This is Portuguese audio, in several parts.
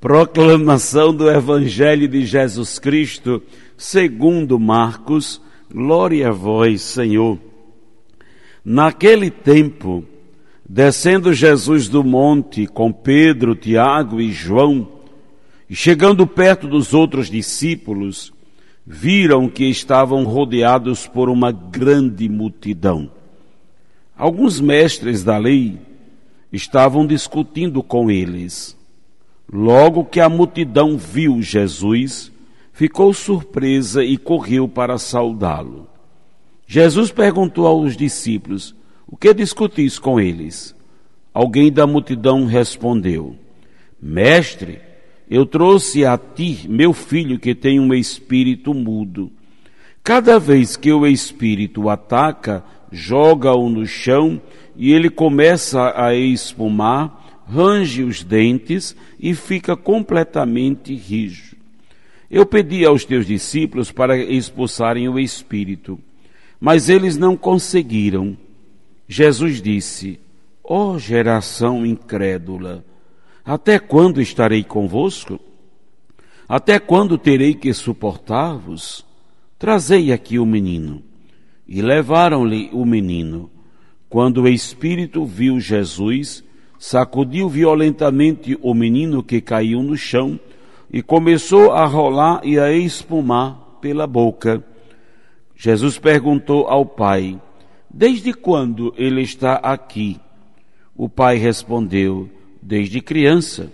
Proclamação do Evangelho de Jesus Cristo, segundo Marcos, glória a vós, Senhor. Naquele tempo, descendo Jesus do monte com Pedro, Tiago e João, e chegando perto dos outros discípulos, viram que estavam rodeados por uma grande multidão. Alguns mestres da lei estavam discutindo com eles. Logo que a multidão viu Jesus, ficou surpresa e correu para saudá-lo. Jesus perguntou aos discípulos: O que discutis com eles? Alguém da multidão respondeu: Mestre, eu trouxe a ti meu filho que tem um espírito mudo. Cada vez que o espírito o ataca, joga-o no chão e ele começa a espumar range os dentes e fica completamente rijo. Eu pedi aos teus discípulos para expulsarem o espírito, mas eles não conseguiram. Jesus disse: Ó oh, geração incrédula, até quando estarei convosco? Até quando terei que suportar-vos? Trazei aqui o menino. E levaram-lhe o menino. Quando o espírito viu Jesus, sacudiu violentamente o menino que caiu no chão e começou a rolar e a espumar pela boca. Jesus perguntou ao pai: Desde quando ele está aqui? O pai respondeu: Desde criança.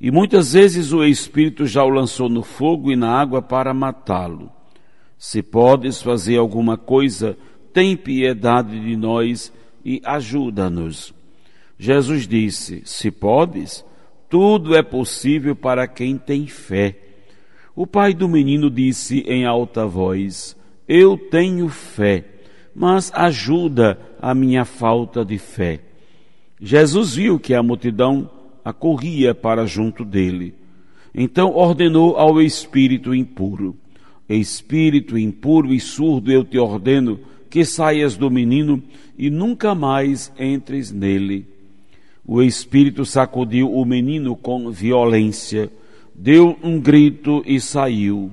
E muitas vezes o Espírito já o lançou no fogo e na água para matá-lo. Se podes fazer alguma coisa, tem piedade de nós e ajuda-nos. Jesus disse: Se podes, tudo é possível para quem tem fé. O pai do menino disse em alta voz: Eu tenho fé, mas ajuda a minha falta de fé. Jesus viu que a multidão acorria para junto dele. Então ordenou ao espírito impuro: Espírito impuro e surdo, eu te ordeno que saias do menino e nunca mais entres nele. O espírito sacudiu o menino com violência, deu um grito e saiu.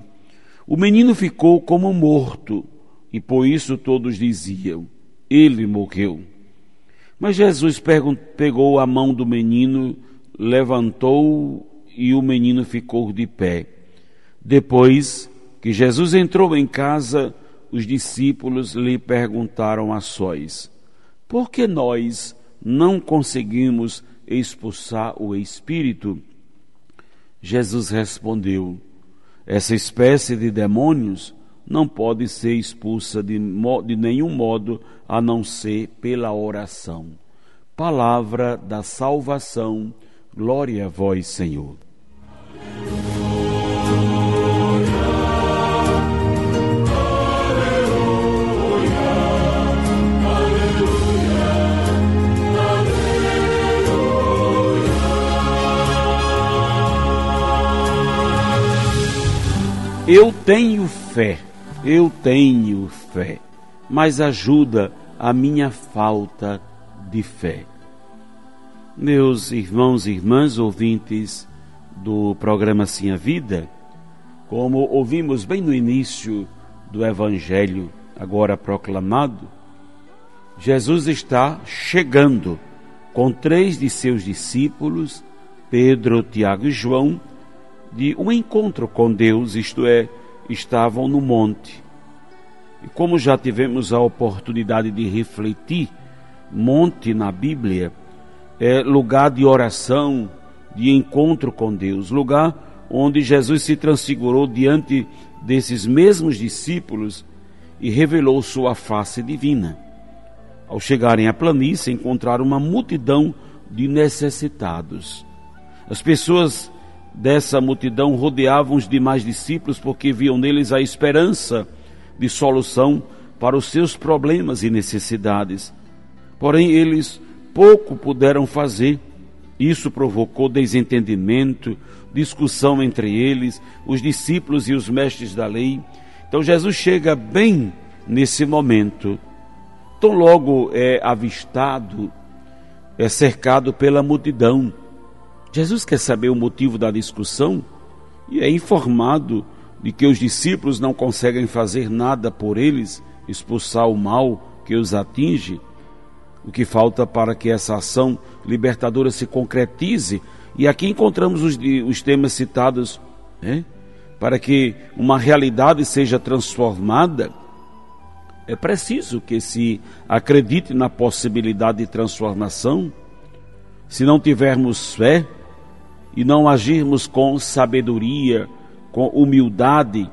O menino ficou como morto, e por isso todos diziam: Ele morreu. Mas Jesus pegou a mão do menino, levantou e o menino ficou de pé. Depois que Jesus entrou em casa, os discípulos lhe perguntaram a sós: Por que nós não conseguimos expulsar o espírito? Jesus respondeu: Essa espécie de demônios não pode ser expulsa de, de nenhum modo a não ser pela oração. Palavra da salvação, glória a vós, Senhor. Eu tenho fé, eu tenho fé, mas ajuda a minha falta de fé. Meus irmãos e irmãs ouvintes do programa Sim a Vida, como ouvimos bem no início do Evangelho agora proclamado, Jesus está chegando com três de seus discípulos, Pedro, Tiago e João, de um encontro com Deus, isto é, estavam no monte. E como já tivemos a oportunidade de refletir, monte na Bíblia é lugar de oração, de encontro com Deus, lugar onde Jesus se transfigurou diante desses mesmos discípulos e revelou sua face divina. Ao chegarem à planície, encontraram uma multidão de necessitados. As pessoas dessa multidão rodeavam os demais discípulos porque viam neles a esperança de solução para os seus problemas e necessidades. Porém, eles pouco puderam fazer. Isso provocou desentendimento, discussão entre eles, os discípulos e os mestres da lei. Então, Jesus chega bem nesse momento. Tão logo é avistado, é cercado pela multidão. Jesus quer saber o motivo da discussão e é informado de que os discípulos não conseguem fazer nada por eles, expulsar o mal que os atinge o que falta para que essa ação libertadora se concretize. E aqui encontramos os, os temas citados, né? para que uma realidade seja transformada. É preciso que se acredite na possibilidade de transformação. Se não tivermos fé e não agirmos com sabedoria, com humildade,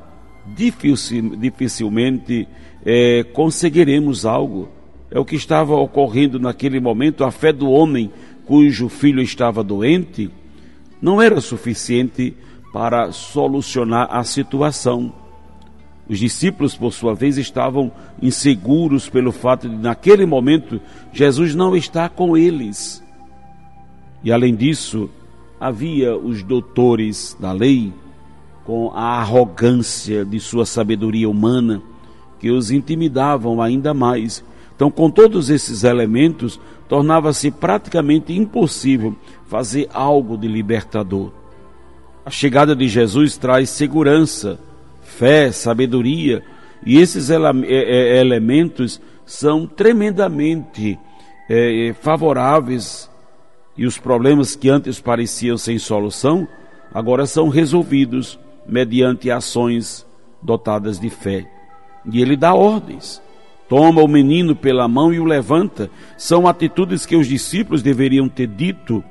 dificilmente é, conseguiremos algo é o que estava ocorrendo naquele momento. A fé do homem cujo filho estava doente não era suficiente para solucionar a situação. Os discípulos, por sua vez, estavam inseguros pelo fato de, naquele momento, Jesus não estar com eles. E além disso, havia os doutores da lei, com a arrogância de sua sabedoria humana, que os intimidavam ainda mais então, com todos esses elementos, tornava-se praticamente impossível fazer algo de libertador. A chegada de Jesus traz segurança, fé, sabedoria, e esses ele é, é, elementos são tremendamente é, favoráveis, e os problemas que antes pareciam sem solução, agora são resolvidos mediante ações dotadas de fé. E ele dá ordens toma o menino pela mão e o levanta. São atitudes que os discípulos deveriam ter dito,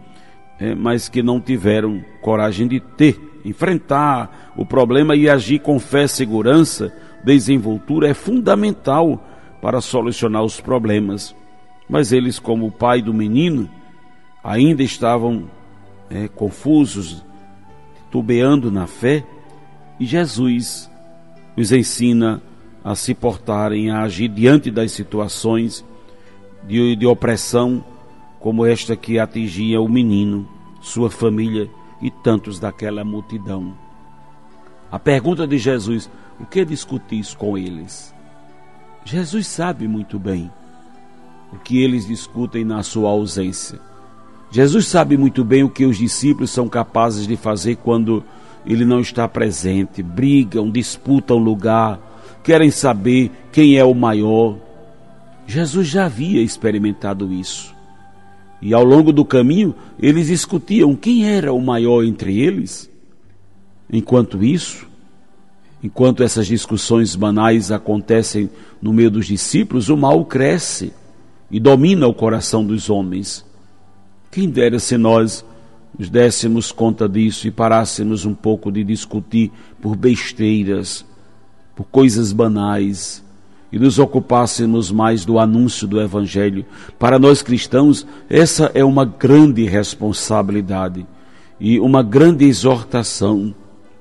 é, mas que não tiveram coragem de ter. Enfrentar o problema e agir com fé, segurança, desenvoltura é fundamental para solucionar os problemas. Mas eles, como o pai do menino, ainda estavam é, confusos, tubeando na fé, e Jesus os ensina a se portarem, a agir diante das situações de, de opressão como esta que atingia o menino, sua família e tantos daquela multidão. A pergunta de Jesus: o que discutis com eles? Jesus sabe muito bem o que eles discutem na sua ausência. Jesus sabe muito bem o que os discípulos são capazes de fazer quando ele não está presente, brigam, disputam lugar, querem saber quem é o maior. Jesus já havia experimentado isso. E ao longo do caminho, eles discutiam quem era o maior entre eles. Enquanto isso, enquanto essas discussões banais acontecem no meio dos discípulos, o mal cresce e domina o coração dos homens. Quem dera se nós nos dessemos conta disso e parássemos um pouco de discutir por besteiras, por coisas banais e nos ocupássemos mais do anúncio do Evangelho. Para nós cristãos, essa é uma grande responsabilidade e uma grande exortação.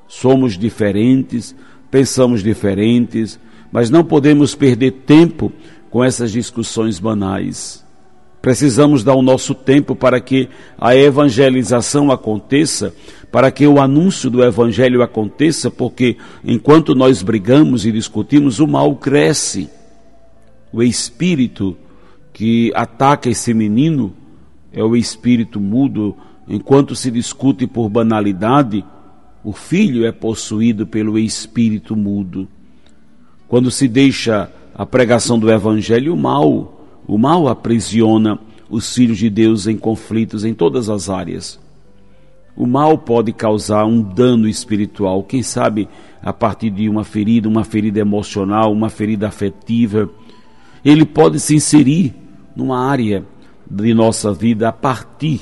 Somos diferentes, pensamos diferentes, mas não podemos perder tempo com essas discussões banais. Precisamos dar o nosso tempo para que a evangelização aconteça, para que o anúncio do evangelho aconteça, porque enquanto nós brigamos e discutimos, o mal cresce. O espírito que ataca esse menino é o espírito mudo. Enquanto se discute por banalidade, o filho é possuído pelo espírito mudo. Quando se deixa a pregação do evangelho, o mal o mal aprisiona os filhos de Deus em conflitos em todas as áreas. O mal pode causar um dano espiritual, quem sabe a partir de uma ferida, uma ferida emocional, uma ferida afetiva. Ele pode se inserir numa área de nossa vida a partir,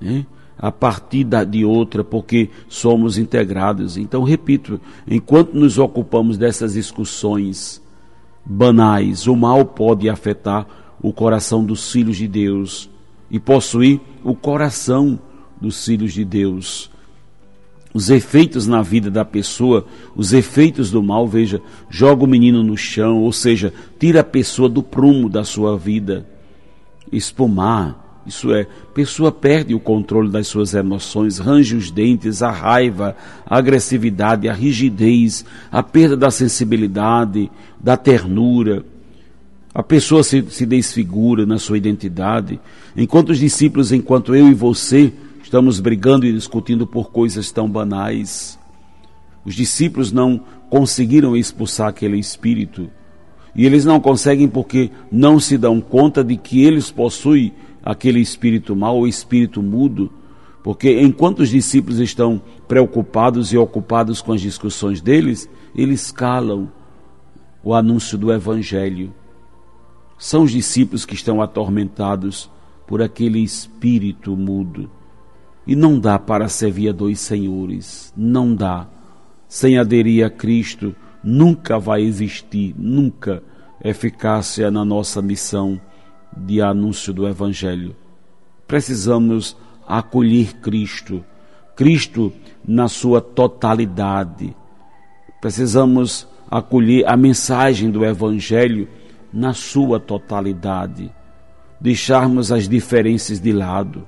né? a partir da, de outra, porque somos integrados. Então, repito, enquanto nos ocupamos dessas discussões, banais. O mal pode afetar o coração dos filhos de Deus e possuir o coração dos filhos de Deus. os efeitos na vida da pessoa, os efeitos do mal, veja, joga o menino no chão, ou seja, tira a pessoa do prumo da sua vida. Espumar, isso é, pessoa perde o controle das suas emoções, range os dentes, a raiva, a agressividade, a rigidez, a perda da sensibilidade, da ternura. A pessoa se, se desfigura na sua identidade, enquanto os discípulos, enquanto eu e você, Estamos brigando e discutindo por coisas tão banais. Os discípulos não conseguiram expulsar aquele espírito. E eles não conseguem porque não se dão conta de que eles possuem aquele espírito mau, o espírito mudo. Porque enquanto os discípulos estão preocupados e ocupados com as discussões deles, eles calam o anúncio do Evangelho. São os discípulos que estão atormentados por aquele espírito mudo. E não dá para servir a dois senhores, não dá. Sem aderir a Cristo, nunca vai existir, nunca, eficácia na nossa missão de anúncio do Evangelho. Precisamos acolher Cristo, Cristo na sua totalidade. Precisamos acolher a mensagem do Evangelho na sua totalidade. Deixarmos as diferenças de lado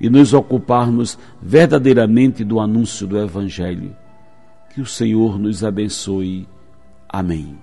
e nos ocuparmos verdadeiramente do anúncio do Evangelho. Que o Senhor nos abençoe. Amém.